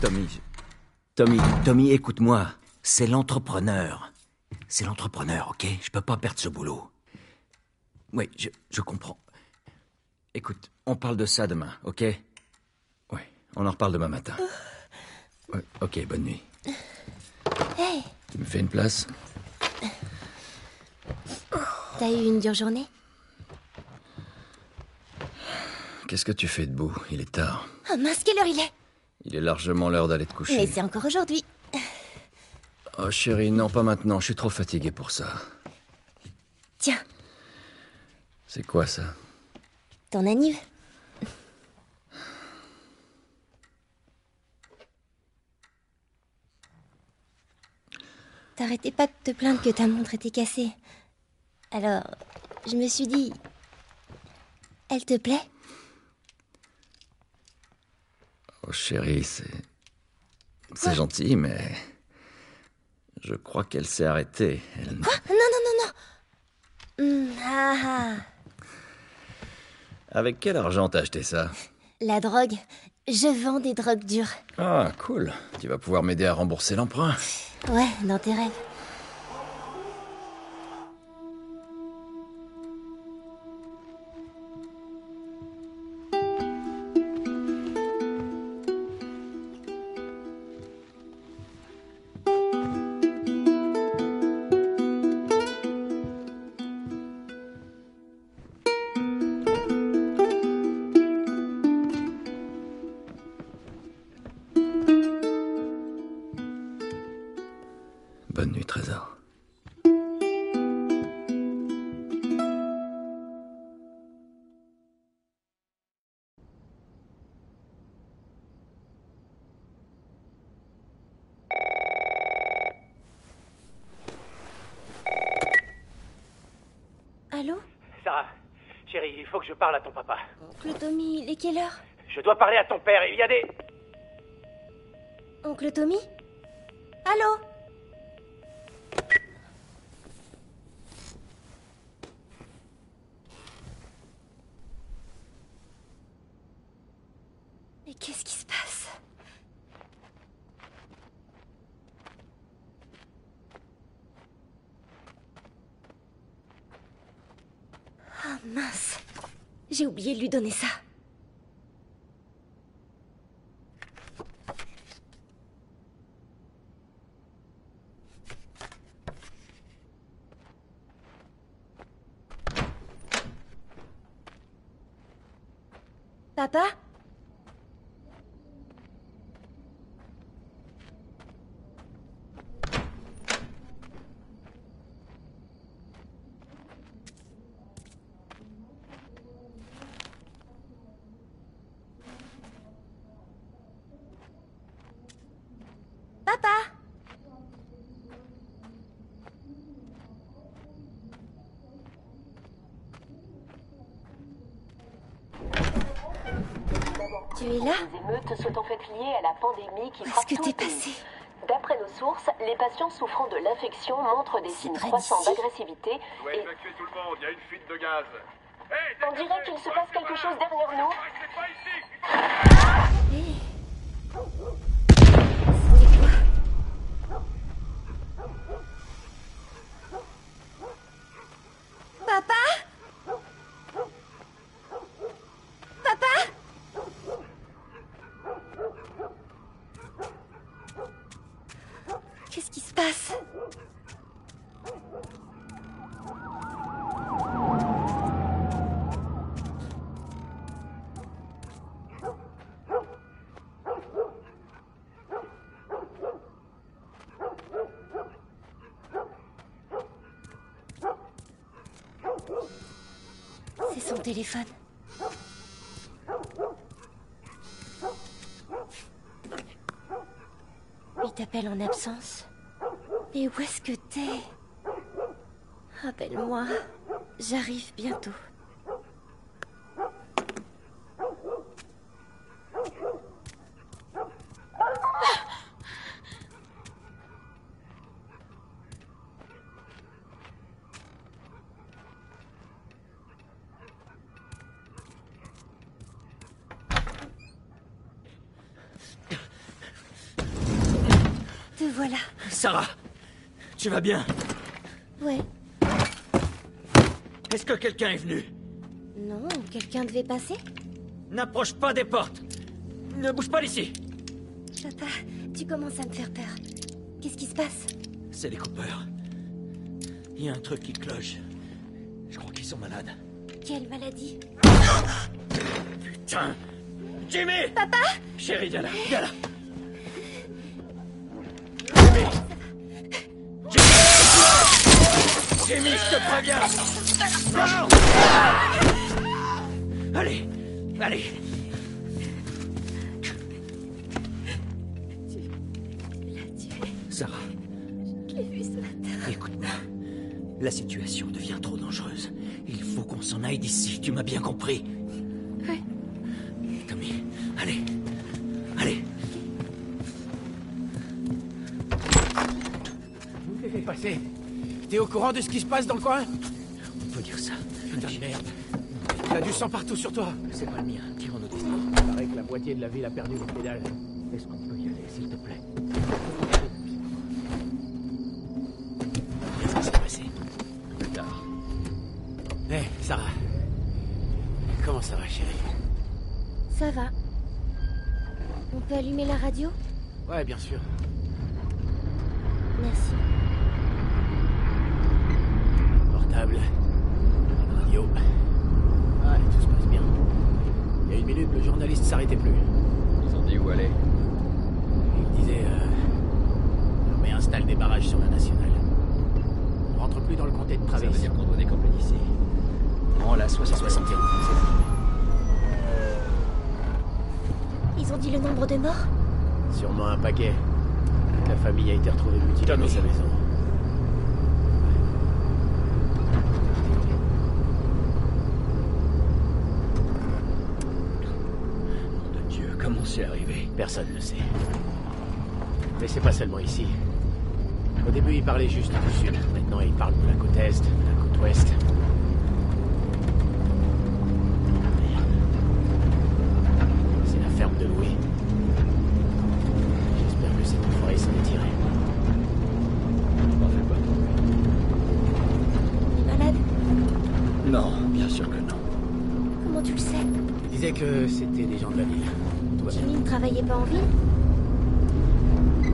Tommy, Tommy, Tommy, écoute-moi. C'est l'entrepreneur. C'est l'entrepreneur, ok? Je peux pas perdre ce boulot. Oui, je, je comprends. Écoute, on parle de ça demain, ok? Oui, on en reparle demain matin. Ouais, ok, bonne nuit. Hey, Tu me fais une place? T'as eu une dure journée? Qu'est-ce que tu fais debout? Il est tard. Oh mince, quelle heure il est Il est largement l'heure d'aller te coucher. Mais c'est encore aujourd'hui. Oh chérie, non, pas maintenant. Je suis trop fatigué pour ça. Tiens, C'est quoi ça? Ton anniv. T'arrêtais pas de te plaindre que ta montre était cassée. Alors, je me suis dit... Elle te plaît? Oh chérie, c'est... C'est gentil, mais... Je crois qu'elle s'est arrêtée. Elle... Non, non, non, non Hum, ah, ah. Avec quel argent t'as acheté ça? La drogue. Je vends des drogues dures. Ah, cool. Tu vas pouvoir m'aider à rembourser l'emprunt. Ouais, dans tes rêves. Sarah, chérie, il faut que je parle à ton papa. Oncle Tommy, il est quelle heure? Je dois parler à ton père, il y a des... Oncle Tommy? Allô Mais qu'est-ce qui se passe Ah mince J'ai oublié de lui donner ça. Papa Papa Tu es là Les émeutes sont faites liées à la pandémie qui frappe tout le passé D'après nos sources, les patients souffrant de l'infection montrent des signes croissants d'agressivité Ouais, et évacuez tout le monde, il y a une fuite de gaz. Hey, on dirait qu'il se passe quelque chose derrière nous. Papa Papa Qu'est-ce qui se passe C'est son téléphone. T'appelle en absence. Et où est-ce que t'es? Appelle-moi. J'arrive bientôt. Voilà. Sarah, tu vas bien Ouais. Est-ce que quelqu'un est venu Non, quelqu'un devait passer N'approche pas des portes Ne bouge pas d'ici Papa, tu commences à me faire peur. Qu'est-ce qui se passe C'est les coupeurs. Il y a un truc qui cloche. Je crois qu'ils sont malades. Quelle maladie Putain Jimmy Papa Chérie, viens là, viens là Jimmy Jimmy, je te préviens Non Allez, allez Sarah, Je l'ai vu ce matin. écoute-moi. La situation devient trop dangereuse. Il faut qu'on s'en aille d'ici, tu m'as bien compris. Ouais. Tommy, allez. Allez. Vous passer. T'es au courant de ce qui se passe dans le coin On peut dire ça. Putain de merde. T'as du sang partout sur toi. C'est pas le mien. Tire nos discours. Il paraît que la moitié de la ville a perdu les pédales. Est-ce qu'on peut y aller, s'il te plaît Qu'est-ce qui s'est passé Plus tard. Hé, Sarah. Comment ça va, chérie Ça va. On peut allumer la radio? Ouais, bien sûr. Merci. Radio. Ouais, tout se passe bien. Il y a une minute, le journaliste s'arrêtait plus. Ils ont dit où aller. Il disait... Euh, l'armée installe des barrages sur la nationale. On rentre plus dans le comté de Ça veut Travis. dire qu'on doit décamper d'ici. Prends la 71. 71. Ils ont dit le nombre de morts? Sûrement un paquet. La famille a été retrouvée mutilée dans sa maison. Arrivé? Personne ne sait. Mais c'est pas seulement ici. Au début, il parlait juste du sud. Maintenant, il parle de la côte est, de la côte ouest. Merde. C'est la ferme de Louis. J'espère que cet enfoiré s'en est tiré. M'en fais pas. Malade Non, bien sûr que non. Comment tu le sais? Il disait que c'était des gens de la ville. Travaillait pas en ville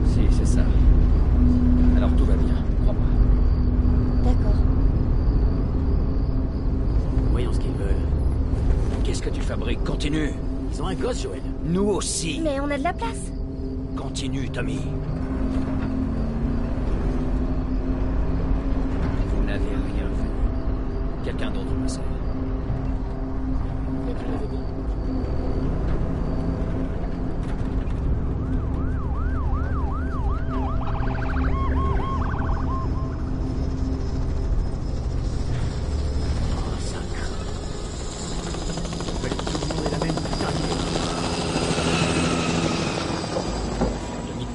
Si, c'est ça. Alors tout va bien, crois-moi. D'accord. Voyons ce qu'ils veulent. Qu'est-ce que tu fabriques? Continue. Ils ont un gosse, Joël. Nous aussi. Mais on a de la place. Continue, Tommy. Vous n'avez rien fait. Quelqu'un d'autre le sait.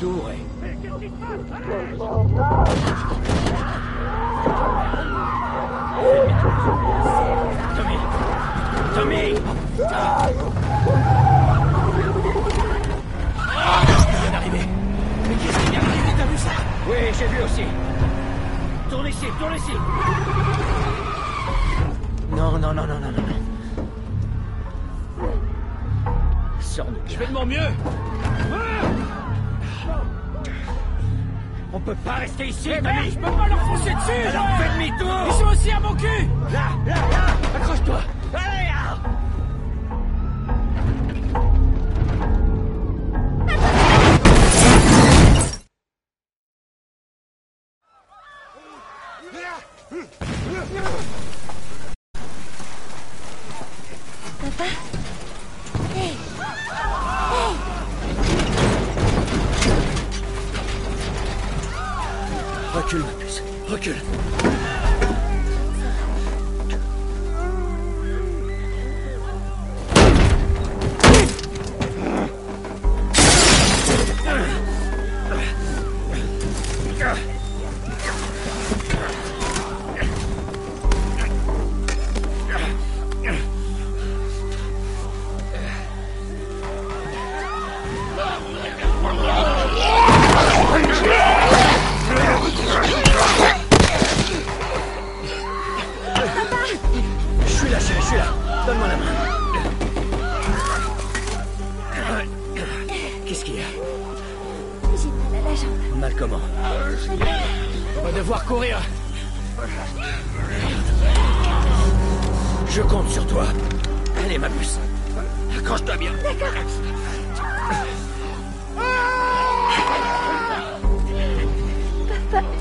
De- Demi-tour et... Tommy Tommy Il vient d'arriver. Mais qu'est-ce qui vient d'arriver T'as vu ça Oui, j'ai vu aussi. Tourne ici, tourne ici. Non, non, non, non, non, non. Sors-nous. Je fais de mon mieux. On peut pas rester ici, Eh Tommy. merde, je peux pas leur foncer dessus Alors fais demi-tour. Ils sont aussi à mon cul Là, là, là. Accroche-toi. Allez, Recule, ma. Recule. Yeah! Donne-moi la main. Qu'est-ce qu'il y a J'ai mal à la jambe. Mal comment On va devoir courir. Je compte sur toi. Allez, ma puce. Accroche-toi bien.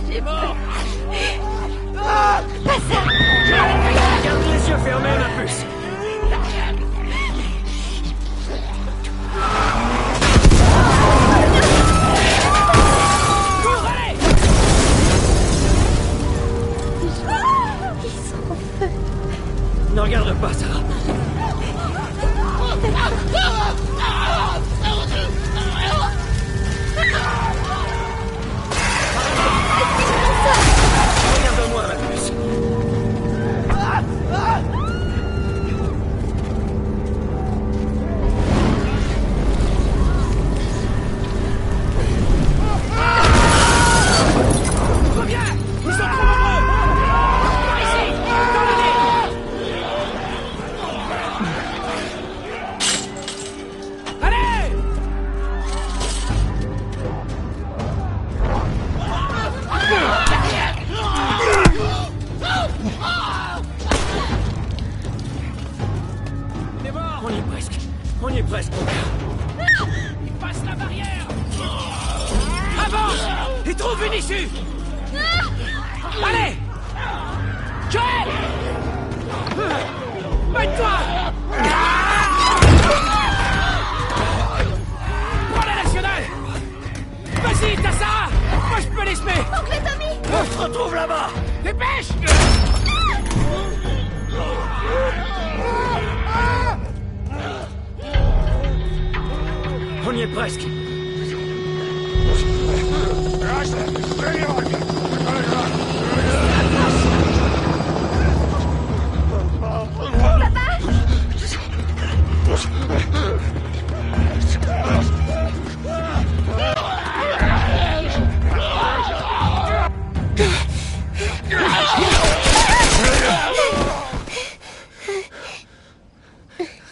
J'ai peur. Garde les yeux fermés, ma puce. Ne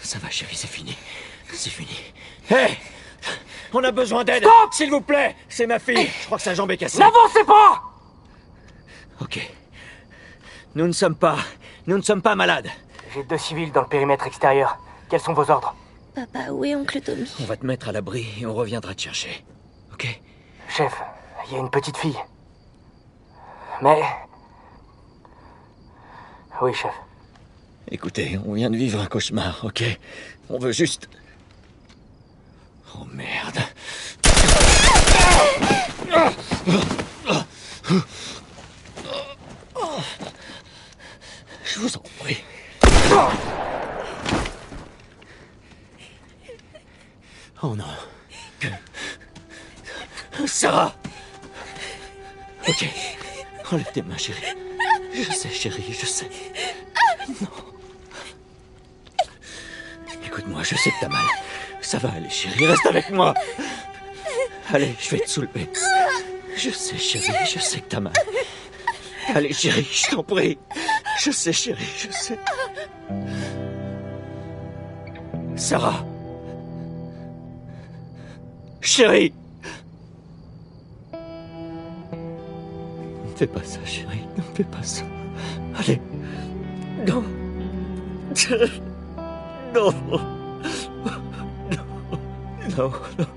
Ça va, chérie, c'est fini. C'est fini. Hé On a besoin d'aide S'il vous plaît C'est ma fille Je crois que sa jambe est cassée. N'avancez pas Ok. Nous ne sommes pas... Nous ne sommes pas malades. J'ai deux civils dans le périmètre extérieur. Quels sont vos ordres Papa, où est oncle Tommy On va te mettre à l'abri et on reviendra te chercher. Ok Chef, il y a une petite fille. Mais... Oui, chef. Écoutez, on vient de vivre un cauchemar, ok On veut juste... Oh merde. Je vous en prie. Oh non. Sarah Ok. Enlève tes mains, chérie. Je sais, chérie, je sais. Écoute-moi, je sais que t'as mal. Ça va aller, chérie, reste avec moi. Allez, je vais te soulever. Je sais, chérie, je sais que t'as mal. Allez, chérie, je t'en prie. Je sais, chérie, je sais. Sarah. Chérie. Ne fais pas ça, chérie. Ne fais pas ça. Allez. Non. Non. Non, non. Pitié.